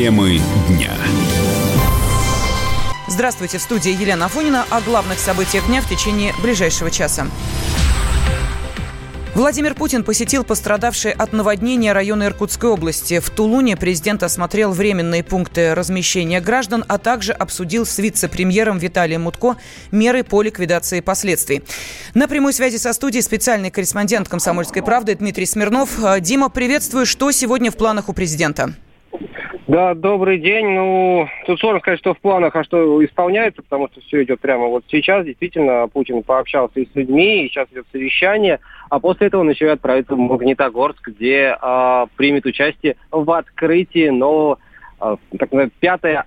Темы дня. Здравствуйте, в студии Елена Афонина о главных событиях дня в течение ближайшего часа. Владимир Путин посетил пострадавшие от наводнения районы Иркутской области. В Тулуне президент осмотрел временные пункты размещения граждан, а также обсудил с вице-премьером Виталием Мутко меры по ликвидации последствий. На прямой связи со студией специальный корреспондент «Комсомольской правды» Дмитрий Смирнов. Дима, приветствую. Что сегодня в планах у президента? Да, добрый день. Ну, тут сложно сказать, что в планах, а что исполняется, потому что все идет прямо вот сейчас. Действительно, Путин пообщался и с людьми, и сейчас идет совещание, а после этого он еще и отправится в Магнитогорск, где э, примет участие в открытии нового, э, так называемая, пятая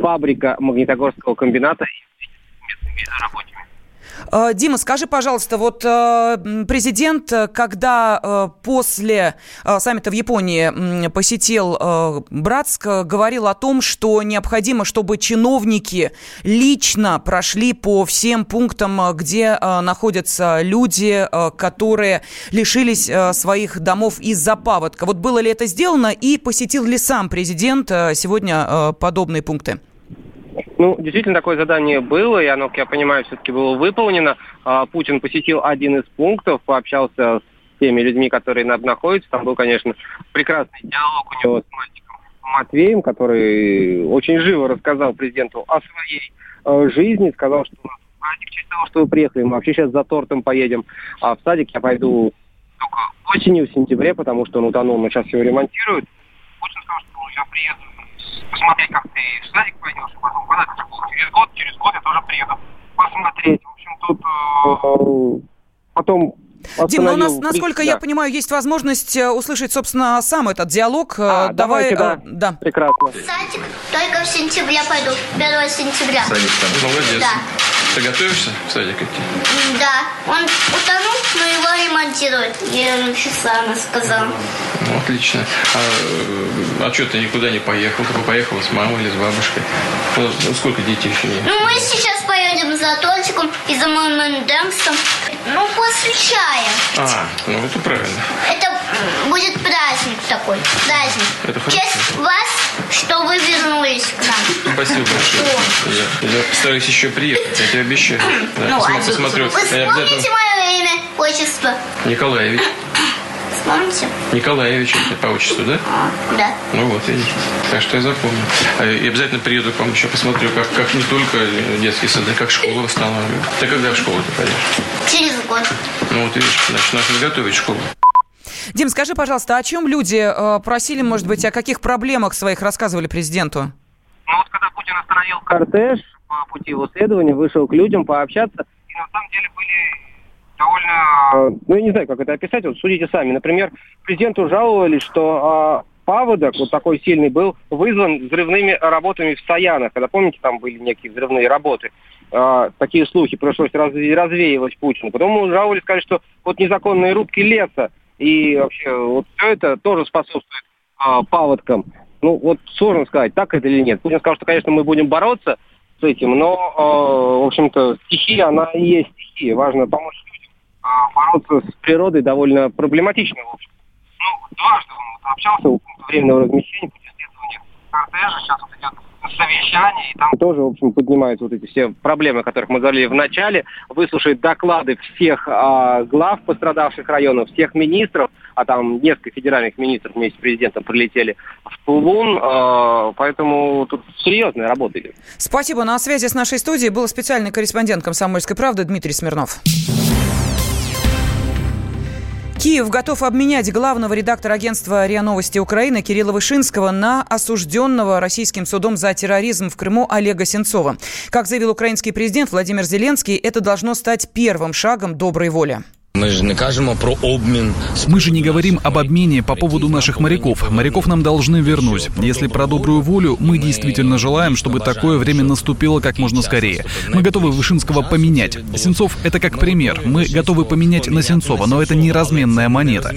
фабрика Магнитогорского комбината и местными рабочими. Э, Дима, скажи, пожалуйста, вот э, президент, когда э, после саммита в Японии посетил Братск, говорил о том, что необходимо, чтобы чиновники лично прошли по всем пунктам, где находятся люди, которые лишились своих домов из-за паводка. Вот было ли это сделано и посетил ли сам президент сегодня подобные пункты? Ну, действительно, такое задание было, и оно, как я понимаю, все-таки было выполнено. А, Путин посетил один из пунктов, пообщался с теми людьми, которые находятся. Там был, конечно, прекрасный диалог у него с мальчиком Матвеем, который очень живо рассказал президенту о своей э, жизни, сказал, что садик, в честь того, что вы приехали, мы вообще сейчас за тортом поедем, а в садик я пойду только осенью, в сентябре, потому что он утонул, но сейчас его ремонтируют. Путин сказал, что я приеду посмотреть, как ты в садик пойдешь, и потом когда через год, через год я тоже приеду посмотреть. В общем, тут э, потом Дим, ну у нас, насколько да. я понимаю, есть возможность э, услышать, собственно, сам этот диалог. Э, а, Давай, давайте, да. да. Прекрасно. Садик только в сентябре пойду, 1 сентября. Садик там. Молодец. Да. Ты готовишься в садик идти? Да. Он утонул, но его ремонтируют. Я часа сказал. Ну, отлично. А, а что ты никуда не поехал? Ты поехала с мамой или с бабушкой? Ну, сколько детей еще? Ну, мы сейчас поедем за тортиком и за Дэнксом. Ну, после чая. А, ну это правильно. Это будет праздник такой. Праздник. Это хорошо. честь вас, что вы вернулись к нам. Спасибо большое. Я, я постараюсь еще приехать, я тебе обещаю. Да, ну, посмотрю. Вы вспомните обязательно... мое имя, отчество? Николаевич. Помните? Николаевич это по отчеству, да? Да. Ну вот, видите. Так что я запомню. А, и обязательно приеду к вам еще посмотрю, как, как не только детские сады, как школу восстанавливают. Ты когда в школу ты пойдешь? Через год. Ну вот видишь, значит, надо готовить школу. Дим, скажи, пожалуйста, о чем люди э, просили, может быть, о каких проблемах своих рассказывали президенту? Ну вот когда Путин остановил кортеж по пути его следования, вышел к людям пообщаться, и на самом деле были довольно, ну я не знаю, как это описать, вот судите сами. Например, президенту жаловались, что а, паводок вот такой сильный был вызван взрывными работами в Стоянах. Когда, помните, там были некие взрывные работы. А, такие слухи пришлось разве, развеивать Путину. Потом жаловались, сказали, что вот незаконные рубки леса и вообще вот все это тоже способствует а, паводкам. Ну вот сложно сказать, так это или нет. Путин сказал, что, конечно, мы будем бороться с этим, но, э, в общем-то, стихия, она и есть стихия. Важно помочь а, бороться с природой довольно проблематично, в общем. Ну, дважды он общался у пункта временного размещения пути следования кортежа, сейчас вот идет совещание, и там тоже, в общем, поднимаются вот эти все проблемы, о которых мы говорили в начале, выслушает доклады всех а, глав пострадавших районов, всех министров, а там несколько федеральных министров вместе с президентом прилетели в Тулун, а, поэтому тут серьезная работа идет. Спасибо. На связи с нашей студией был специальный корреспондент «Комсомольской правды» Дмитрий Смирнов. Киев готов обменять главного редактора агентства РИА Новости Украины Кирилла Вышинского на осужденного российским судом за терроризм в Крыму Олега Сенцова. Как заявил украинский президент Владимир Зеленский, это должно стать первым шагом доброй воли. Мы же не кажемо про обмен. Мы же не говорим об обмене по поводу наших моряков. Моряков нам должны вернуть. Если про добрую волю, мы действительно желаем, чтобы такое время наступило как можно скорее. Мы готовы Вышинского поменять. Сенцов — это как пример. Мы готовы поменять на Сенцова, но это не разменная монета.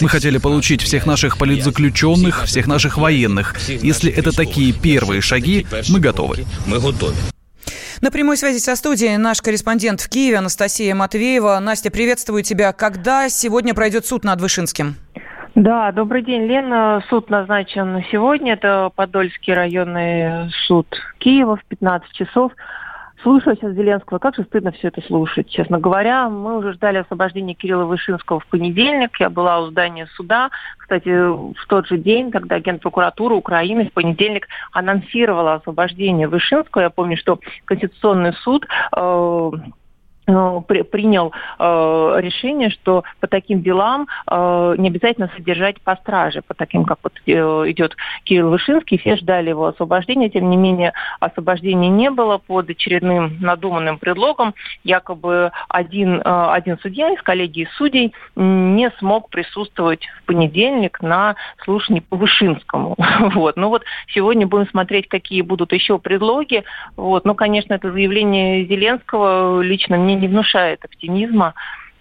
Мы хотели получить всех наших политзаключенных, всех наших военных. Если это такие первые шаги, мы готовы. Мы готовы. На прямой связи со студией наш корреспондент в Киеве Анастасия Матвеева. Настя, приветствую тебя. Когда сегодня пройдет суд над Вышинским? Да, добрый день, Лена. Суд назначен на сегодня. Это Подольский районный суд Киева в 15 часов. Слушаю сейчас Зеленского, как же стыдно все это слушать, честно говоря. Мы уже ждали освобождения Кирилла Вышинского в понедельник. Я была у здания суда. Кстати, в тот же день, когда агент прокуратуры Украины в понедельник анонсировала освобождение Вышинского, я помню, что Конституционный суд Э, принял э, решение, что по таким делам э, не обязательно содержать по страже, по таким, как вот э, идет Кирилл Вышинский, все ждали его освобождения, тем не менее освобождения не было под очередным надуманным предлогом, якобы один, э, один судья из коллегии судей не смог присутствовать в понедельник на слушании по Вышинскому. Вот. Ну вот сегодня будем смотреть, какие будут еще предлоги. Вот. Но, конечно, это заявление Зеленского лично мне не внушает оптимизма.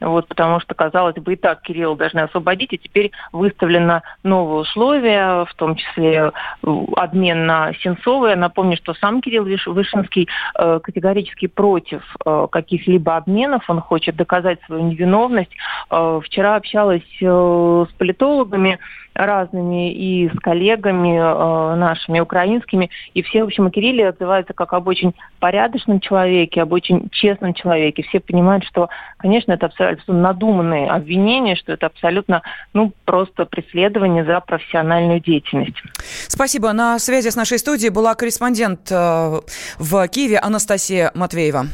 Вот, потому что, казалось бы, и так Кирилла должны освободить, и теперь выставлено новые условия, в том числе э, обмен на Сенцова. Напомню, что сам Кирилл Вышинский э, категорически против э, каких-либо обменов, он хочет доказать свою невиновность. Вчера общалась с политологами, разными и с коллегами э, нашими украинскими, и все, в общем, о Кирилле отзываются как об очень порядочном человеке, об очень честном человеке. Все понимают, что, конечно, это абсолютно надуманные обвинения, что это абсолютно, ну, просто преследование за профессиональную деятельность. Спасибо. На связи с нашей студией была корреспондент э, в Киеве Анастасия Матвеева.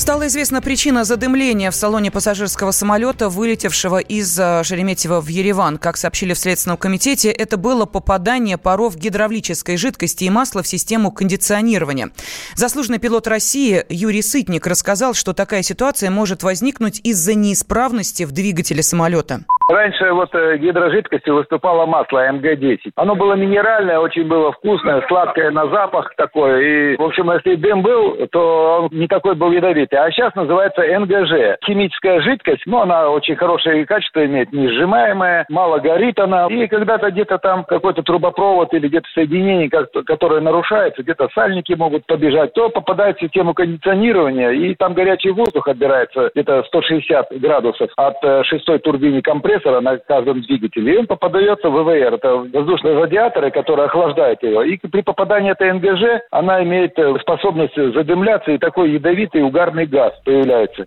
Стала известна причина задымления в салоне пассажирского самолета, вылетевшего из э, Шереметьево в Ереван. Как сообщили в Следственном комитете, это было попадание паров гидравлической жидкости и масла в систему кондиционирования. Заслуженный пилот России Юрий Сытник рассказал, что такая ситуация может возникнуть из-за неисправности в двигателе самолета. Раньше вот э, гидрожидкостью выступало масло МГ-10. Оно было минеральное, очень было вкусное, сладкое на запах такое. И, в общем, если дым был, то он не такой был ядовитый. А сейчас называется НГЖ. Химическая жидкость, но она очень хорошее качество имеет, не сжимаемая, мало горит она. И когда-то где-то там какой-то трубопровод или где-то соединение, которое нарушается, где-то сальники могут побежать, то попадает в систему кондиционирования, и там горячий воздух отбирается где-то 160 градусов от э, шестой турбины компрессора компрессора на каждом двигателе, и он попадается в ВВР. Это воздушные радиаторы, которые охлаждают его. И при попадании этой НГЖ она имеет э, способность задымляться, и такой ядовитый угарный газ появляется.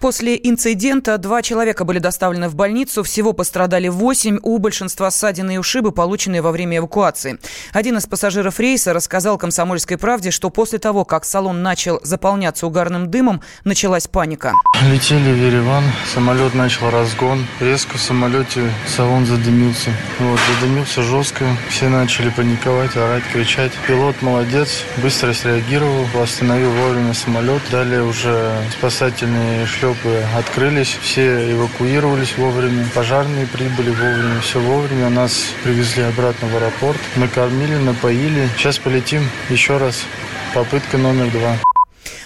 После инцидента два человека были доставлены в больницу. Всего пострадали восемь. У большинства ссадины и ушибы, полученные во время эвакуации. Один из пассажиров рейса рассказал «Комсомольской правде», что после того, как салон начал заполняться угарным дымом, началась паника. Летели в Ереван, самолет начал разгон. Резко самолете салон задымился. Вот, задымился жестко. Все начали паниковать, орать, кричать. Пилот молодец, быстро среагировал, остановил вовремя самолет. Далее уже спасательные шлепы открылись, все эвакуировались вовремя. Пожарные прибыли вовремя, все вовремя. Нас привезли обратно в аэропорт, накормили, напоили. Сейчас полетим еще раз. Попытка номер два.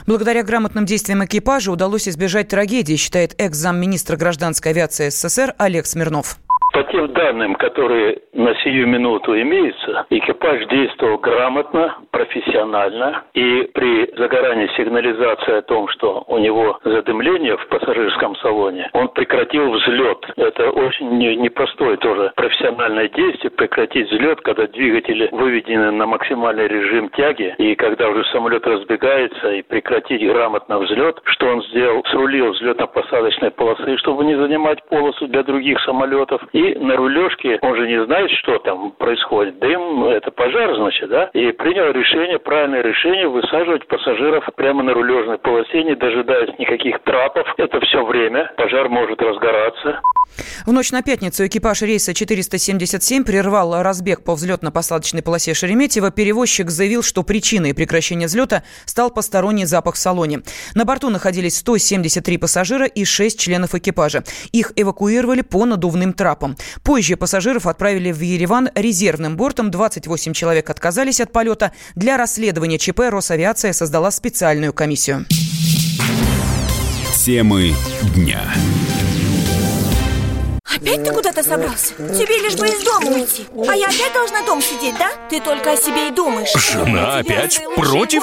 Благодаря грамотным действиям экипажа удалось избежать трагедии, считает экс-замминистра гражданской авиации СССР Олег Смирнов. По тем данным, которые на сию минуту имеются, экипаж действовал грамотно, профессионально, и при загорании сигнализации о том, что у него задымление в пассажирском салоне, он прекратил взлет. Это очень непростое тоже профессиональное действие, прекратить взлет, когда двигатели выведены на максимальный режим тяги, и когда уже самолет разбегается, и прекратить грамотно взлет, что он сделал, срулил взлетно-посадочной полосы, чтобы не занимать полосу для других самолетов, и на рулежке он же не знает, что там происходит. Дым – это пожар, значит, да? И принял решение, правильное решение, высаживать пассажиров прямо на рулежной полосе, не дожидаясь никаких трапов. Это все время. Пожар может разгораться. В ночь на пятницу экипаж рейса 477 прервал разбег по взлетно-посадочной полосе Шереметьево. Перевозчик заявил, что причиной прекращения взлета стал посторонний запах в салоне. На борту находились 173 пассажира и 6 членов экипажа. Их эвакуировали по надувным трапам. Позже пассажиров отправили в Ереван резервным бортом. 28 человек отказались от полета. Для расследования ЧП Росавиация создала специальную комиссию. Темы дня. Опять ты куда-то собрался? Тебе лишь бы из дома уйти А я опять должна дома сидеть, да? Ты только о себе и думаешь Жена опять против?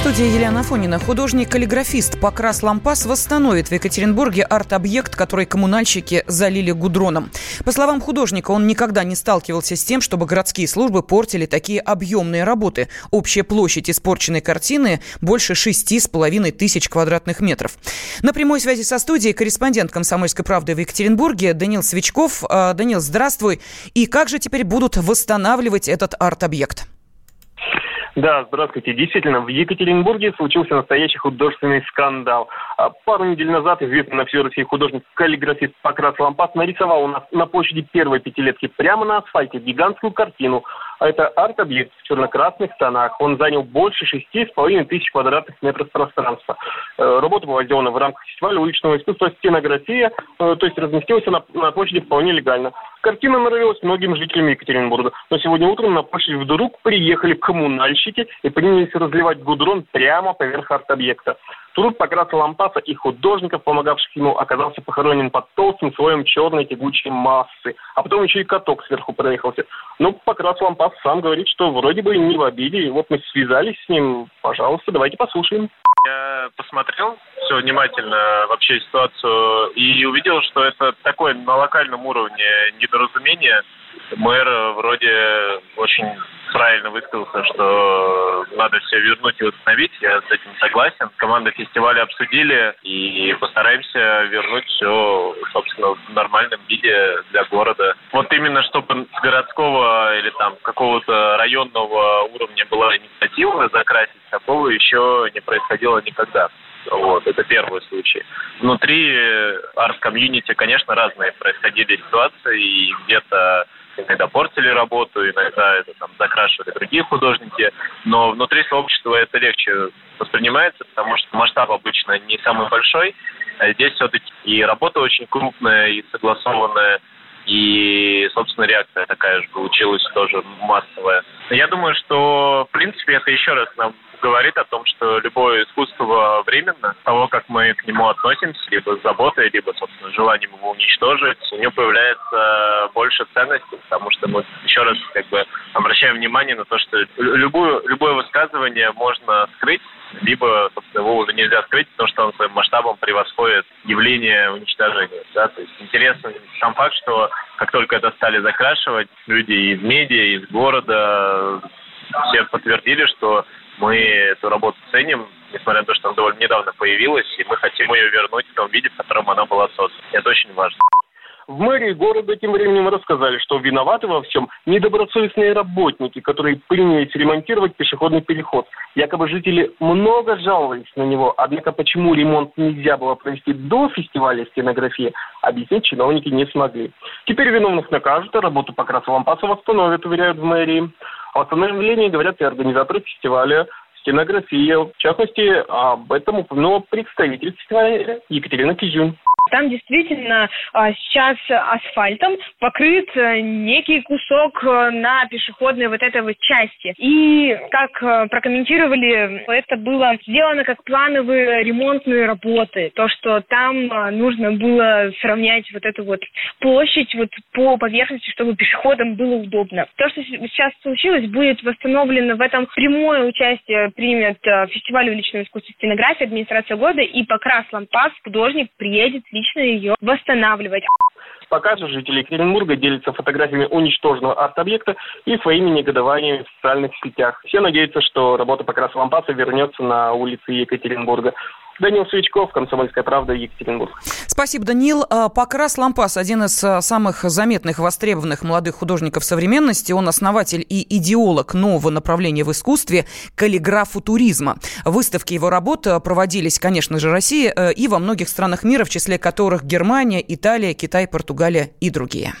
студии Елена Афонина. Художник-каллиграфист Покрас Лампас восстановит в Екатеринбурге арт-объект, который коммунальщики залили гудроном. По словам художника, он никогда не сталкивался с тем, чтобы городские службы портили такие объемные работы. Общая площадь испорченной картины больше шести с половиной тысяч квадратных метров. На прямой связи со студией корреспондент «Комсомольской правды» в Екатеринбурге Данил Свечков. А, Данил, здравствуй. И как же теперь будут восстанавливать этот арт-объект? Да, здравствуйте. Действительно, в Екатеринбурге случился настоящий художественный скандал. А, пару недель назад известный на всю Россию художник-каллиграфист Покрас Лампас нарисовал у нас на площади первой пятилетки прямо на асфальте гигантскую картину это арт-объект в черно-красных тонах. Он занял больше шести с половиной тысяч квадратных метров пространства. Э, работа была сделана в рамках фестиваля уличного искусства «Стенография», э, то есть разместилась она на площади вполне легально. Картина нравилась многим жителям Екатеринбурга, но сегодня утром на площадь вдруг приехали коммунальщики и принялись разливать гудрон прямо поверх арт-объекта. Труд Покраса Лампаса и художников, помогавших ему, оказался похоронен под толстым слоем черной тягучей массы. А потом еще и каток сверху проехался. Но Покрас Лампас сам говорит, что вроде бы не в обиде. Вот мы связались с ним. Пожалуйста, давайте послушаем. Я посмотрел все внимательно вообще ситуацию и увидел, что это такое на локальном уровне недоразумение. Мэр вроде очень правильно высказался, что надо все вернуть и восстановить. Я с этим согласен. Команда фестиваля обсудили и постараемся вернуть все, собственно, в нормальном виде для города. Вот именно чтобы с городского или там какого-то районного уровня была инициатива закрасить, такого еще не происходило никогда. Вот, это первый случай. Внутри арт-комьюнити, конечно, разные происходили ситуации, и где-то иногда портили работу, иногда это там закрашивали другие художники, но внутри сообщества это легче воспринимается, потому что масштаб обычно не самый большой, а здесь все-таки и работа очень крупная, и согласованная, и, собственно, реакция такая же получилась тоже массовая. Я думаю, что, в принципе, это еще раз нам говорит о том, что любое искусство временно, того, как мы к нему относимся, либо с заботой, либо, собственно, желанием его уничтожить, у него появляется больше ценностей, потому что мы еще раз как бы обращаем внимание на то, что любую, любое высказывание можно скрыть, либо, собственно, его уже нельзя скрыть, потому что он своим масштабом превосходит явление уничтожения. Да? То есть интересный сам факт, что как только это стали закрашивать, люди из медиа, из города, все подтвердили, что мы эту работу ценим, несмотря на то, что она довольно недавно появилась, и мы хотим ее вернуть в том виде, в котором она была создана. Это очень важно. В мэрии города тем временем рассказали, что виноваты во всем недобросовестные работники, которые принялись ремонтировать пешеходный переход. Якобы жители много жаловались на него, однако почему ремонт нельзя было провести до фестиваля стенографии, объяснить чиновники не смогли. Теперь виновных накажут, а работу Покраса Лампаса восстановят, уверяют в мэрии. О восстановлении говорят и организаторы фестиваля стенография. В частности, об этом упомянула представитель фестиваля Екатерина Кизюн. Там действительно а, сейчас асфальтом покрыт э, некий кусок э, на пешеходной вот этой вот части. И как э, прокомментировали, это было сделано как плановые ремонтные работы. То, что там нужно было сравнять вот эту вот площадь вот по поверхности, чтобы пешеходам было удобно. То, что сейчас случилось, будет восстановлено в этом прямое участие примет фестиваль уличного искусства стенографии, администрация года и Покрас Лампас, художник, приедет лично ее восстанавливать. Пока же жители Екатеринбурга делятся фотографиями уничтоженного арт-объекта и своими негодованиями в социальных сетях. Все надеются, что работа Покраса Лампаса вернется на улицы Екатеринбурга. Данил Свечков, «Комсомольская правда», Екатеринбург. Спасибо, Данил. А, Покрас Лампас – один из а, самых заметных, востребованных молодых художников современности. Он основатель и идеолог нового направления в искусстве – каллиграфу-туризма. Выставки его работ а, проводились, конечно же, в России и во многих странах мира, в числе которых Германия, Италия, Китай, Португалия и другие.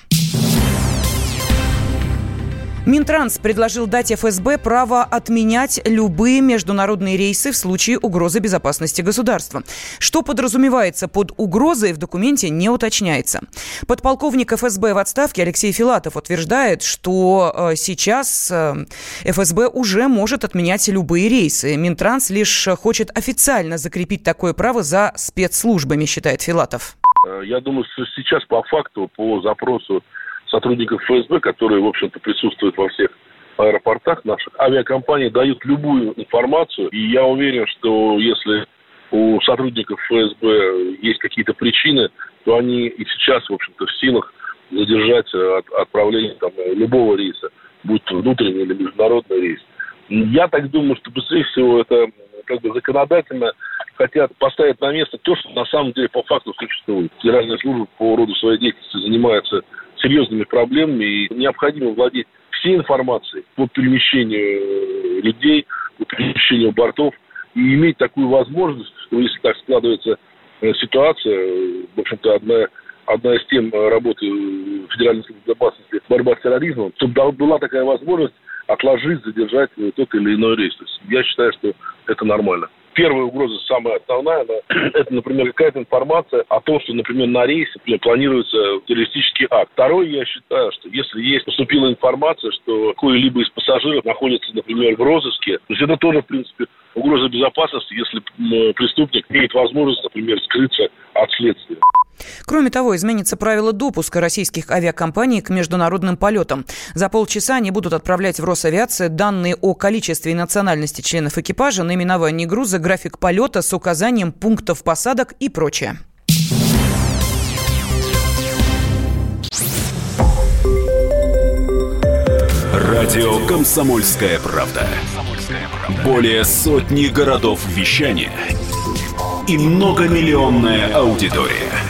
Минтранс предложил дать ФСБ право отменять любые международные рейсы в случае угрозы безопасности государства. Что подразумевается под угрозой, в документе не уточняется. Подполковник ФСБ в отставке Алексей Филатов утверждает, что э, сейчас э, ФСБ уже может отменять любые рейсы. Минтранс лишь хочет официально закрепить такое право за спецслужбами, считает Филатов. Э, я думаю, что сейчас по факту, по запросу сотрудников ФСБ, которые, в общем-то, присутствуют во всех аэропортах наших, авиакомпании дают любую информацию. И я уверен, что если у сотрудников ФСБ есть какие-то причины, то они и сейчас, в общем-то, в силах задержать от, отправление там, любого рейса, будь то внутренний или международный рейс. Я так думаю, что быстрее всего это как бы законодательно хотят поставить на место то, что на самом деле по факту существует. Федеральная служба по роду своей деятельности занимается серьезными проблемами, и необходимо владеть всей информацией по перемещению э, людей, по перемещению бортов, и иметь такую возможность, что если так складывается э, ситуация, э, в общем-то, одна, одна из тем работы Федеральной службы безопасности борьба с терроризмом, чтобы была такая возможность отложить, задержать тот или иной рейс. То есть я считаю, что это нормально первая угроза, самая основная, она, это, например, какая-то информация о том, что, например, на рейсе планируется террористический акт. Второе, я считаю, что если есть поступила информация, что какой-либо из пассажиров находится, например, в розыске, то есть это тоже, в принципе, угроза безопасности, если преступник имеет возможность, например, скрыться от следствия. Кроме того, изменится правило допуска российских авиакомпаний к международным полетам. За полчаса они будут отправлять в Росавиацию данные о количестве и национальности членов экипажа, наименовании груза, график полета с указанием пунктов посадок и прочее. Радио «Комсомольская правда». Более сотни городов вещания и многомиллионная аудитория –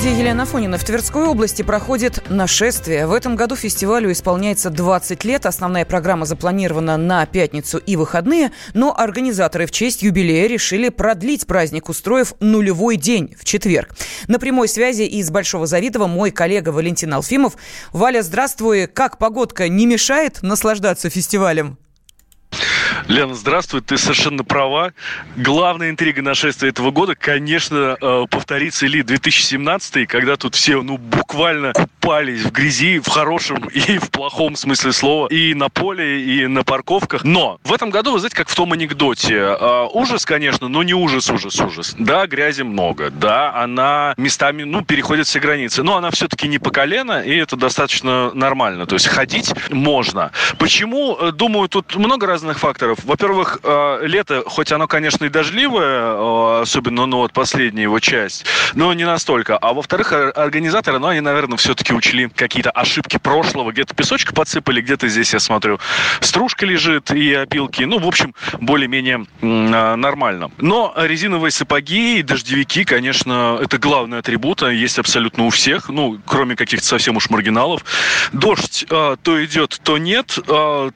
студии Елена Фонина. В Тверской области проходит нашествие. В этом году фестивалю исполняется 20 лет. Основная программа запланирована на пятницу и выходные, но организаторы в честь юбилея решили продлить праздник, устроив нулевой день в четверг. На прямой связи из Большого Завидова мой коллега Валентин Алфимов. Валя, здравствуй. Как погодка не мешает наслаждаться фестивалем? Лена, здравствуй, ты совершенно права. Главная интрига нашествия этого года, конечно, э, повторится ли 2017, когда тут все, ну, буквально купались в грязи, в хорошем и в плохом смысле слова, и на поле, и на парковках. Но в этом году, вы знаете, как в том анекдоте, э, ужас, конечно, но не ужас, ужас, ужас. Да, грязи много, да, она местами, ну, переходит все границы, но она все-таки не по колено, и это достаточно нормально. То есть ходить можно. Почему? Э, думаю, тут много разных факторов. Во-первых, э, лето, хоть оно, конечно, и дождливое, э, особенно, ну, вот последняя его часть, но не настолько. А во-вторых, организаторы, ну, они, наверное, все-таки учли какие-то ошибки прошлого. Где-то песочка подсыпали, где-то здесь, я смотрю, стружка лежит и опилки. Ну, в общем, более-менее э, нормально. Но резиновые сапоги и дождевики, конечно, это главный атрибут. Есть абсолютно у всех, ну, кроме каких-то совсем уж маргиналов. Дождь то идет, то нет.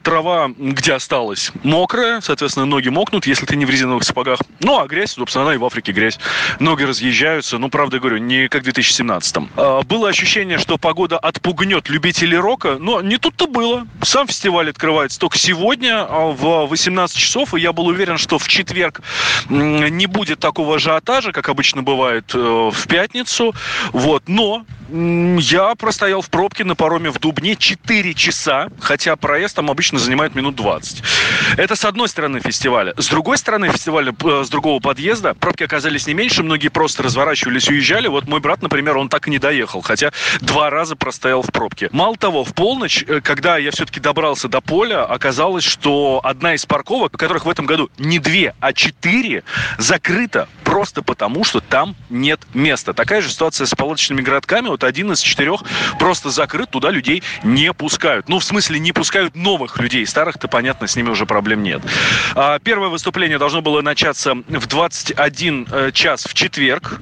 трава, где осталась, мокрая, соответственно, ноги мокнут, если ты не в резиновых сапогах. Ну, а грязь, собственно, она и в Африке грязь. Ноги разъезжаются, ну, правда говорю, не как в 2017-м. А, было ощущение, что погода отпугнет любителей рока, но не тут-то было. Сам фестиваль открывается только сегодня а, в 18 часов, и я был уверен, что в четверг не будет такого ажиотажа, как обычно бывает э, в пятницу. Вот, но я простоял в пробке на пароме в Дубне 4 часа, хотя проезд там обычно занимает минут 20. Это с одной стороны фестиваля. С другой стороны фестиваля, э, с другого подъезда, пробки оказались не меньше, многие просто разворачивались, уезжали. Вот мой брат, например, он так и не доехал, хотя два раза простоял в пробке. Мало того, в полночь, э, когда я все-таки добрался до поля, оказалось, что одна из парковок, которых в этом году не две, а четыре, закрыта просто потому, что там нет места. Такая же ситуация с палаточными городками вот один из четырех просто закрыт, туда людей не пускают. Ну, в смысле, не пускают новых людей. Старых-то, понятно, с ними уже проблем нет. А, первое выступление должно было начаться в 21 э, час в четверг.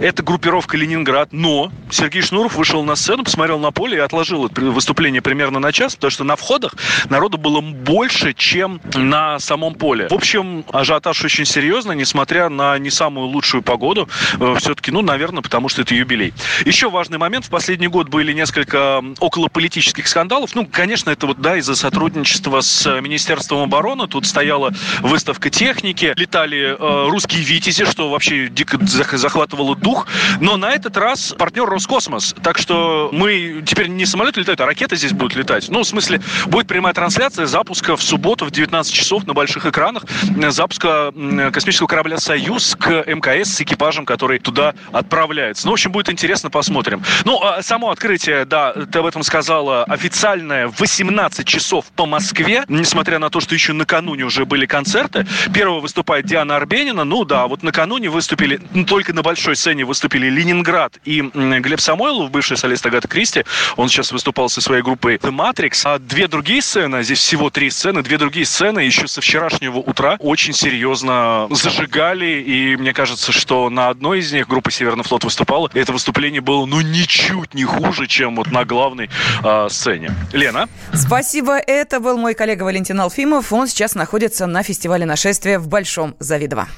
Это группировка «Ленинград», но Сергей Шнуров вышел на сцену, посмотрел на поле и отложил выступление примерно на час, потому что на входах народу было больше, чем на самом поле. В общем, ажиотаж очень серьезно, несмотря на не самую лучшую погоду. Э, Все-таки, ну, наверное, потому что это юбилей. Еще важный момент. В последний год были несколько околополитических скандалов. Ну, конечно, это вот, да, из-за сотрудничества с Министерством обороны. Тут стояла выставка техники, летали э, русские «Витязи», что вообще дико захватывало дух. Но на этот раз партнер Роскосмос. Так что мы теперь не самолеты летают, а ракеты здесь будут летать. Ну, в смысле, будет прямая трансляция запуска в субботу в 19 часов на больших экранах запуска космического корабля «Союз» к МКС с экипажем, который туда отправляется. Ну, в общем, будет интересно, посмотрим. Ну, а само открытие, да, ты об этом сказала, официальное в 18 часов по Москве, несмотря на то, что еще накануне уже были концерты. Первого выступает Диана Арбенина. Ну да, вот накануне выступили, ну, только на большой сцене выступили Ленинград и Глеб Самойлов, бывший солист Агаты Кристи. Он сейчас выступал со своей группой The Matrix. А две другие сцены, здесь всего три сцены, две другие сцены еще со вчерашнего утра очень серьезно зажигали. И мне кажется, что на одной из них группа Северный флот выступала. Это выступление было, ну, ничуть не хуже, чем вот на главной э, сцене. Лена? Спасибо. Это был мой коллега Валентин Алфимов. Он сейчас находится на фестивале нашествия в Большом Завидово.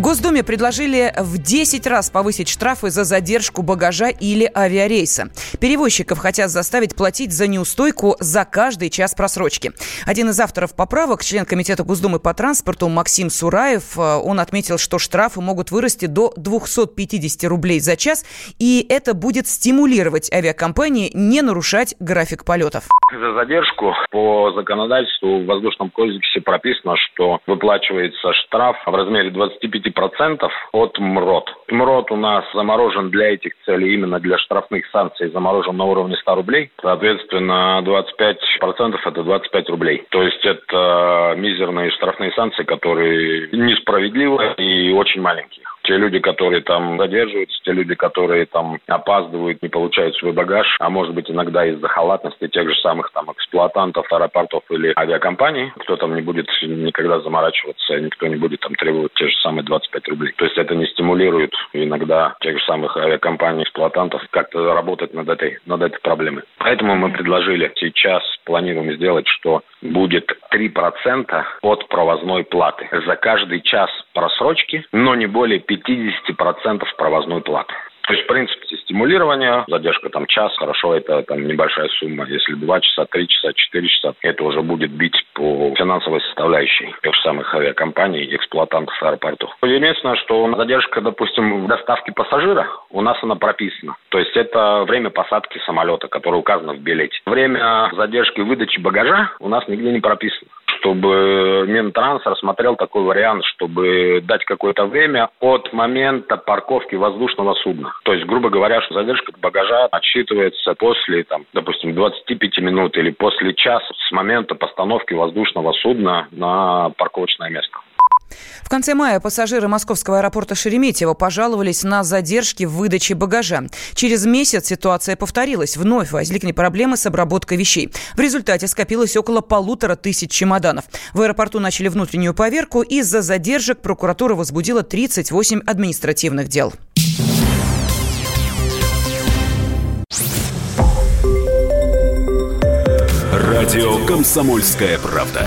В Госдуме предложили в 10 раз повысить штрафы за задержку багажа или авиарейса. Перевозчиков хотят заставить платить за неустойку за каждый час просрочки. Один из авторов поправок, член Комитета Госдумы по транспорту Максим Сураев, э, он отметил, что штрафы могут вырасти до 250 рублей за час, и это будет стимулировать авиакомпании не нарушать график полетов. За задержку по законодательству в Воздушном кодексе прописано, что выплачивается штраф в размере 25 5% от МРОД. МРОД у нас заморожен для этих целей, именно для штрафных санкций, заморожен на уровне 100 рублей. Соответственно, 25% это 25 рублей. То есть это мизерные штрафные санкции, которые несправедливы и очень маленькие те люди, которые там задерживаются, те люди, которые там опаздывают, не получают свой багаж, а может быть иногда из-за халатности тех же самых там эксплуатантов аэропортов или авиакомпаний, кто там не будет никогда заморачиваться, никто не будет там требовать те же самые 25 рублей. То есть это не стимулирует иногда тех же самых авиакомпаний, эксплуатантов как-то работать над этой, над этой проблемой. Поэтому мы предложили сейчас, планируем сделать, что будет 3% от провозной платы за каждый час просрочки, но не более 5 50% провозной платы. То есть, в принципе, стимулирование, задержка там час, хорошо, это там небольшая сумма. Если 2 часа, 3 часа, 4 часа, это уже будет бить по финансовой составляющей тех же самых авиакомпаний, эксплуатантов аэропортов. Единственное, что задержка, допустим, в доставке пассажира, у нас она прописана. То есть это время посадки самолета, которое указано в билете. Время задержки выдачи багажа у нас нигде не прописано чтобы Минтранс рассмотрел такой вариант, чтобы дать какое-то время от момента парковки воздушного судна. То есть, грубо говоря, что задержка багажа отсчитывается после, там, допустим, 25 минут или после часа с момента постановки воздушного судна на парковочное место. В конце мая пассажиры московского аэропорта Шереметьево пожаловались на задержки в выдаче багажа. Через месяц ситуация повторилась. Вновь возникли проблемы с обработкой вещей. В результате скопилось около полутора тысяч чемоданов. В аэропорту начали внутреннюю поверку. Из-за задержек прокуратура возбудила 38 административных дел. Радио «Комсомольская правда».